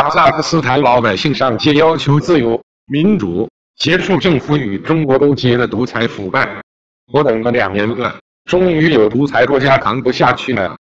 哈萨克斯坦老百姓上街要求自由民主结束政府与中国勾结的独裁腐败。我等了两年了终于有独裁国家扛不下去了。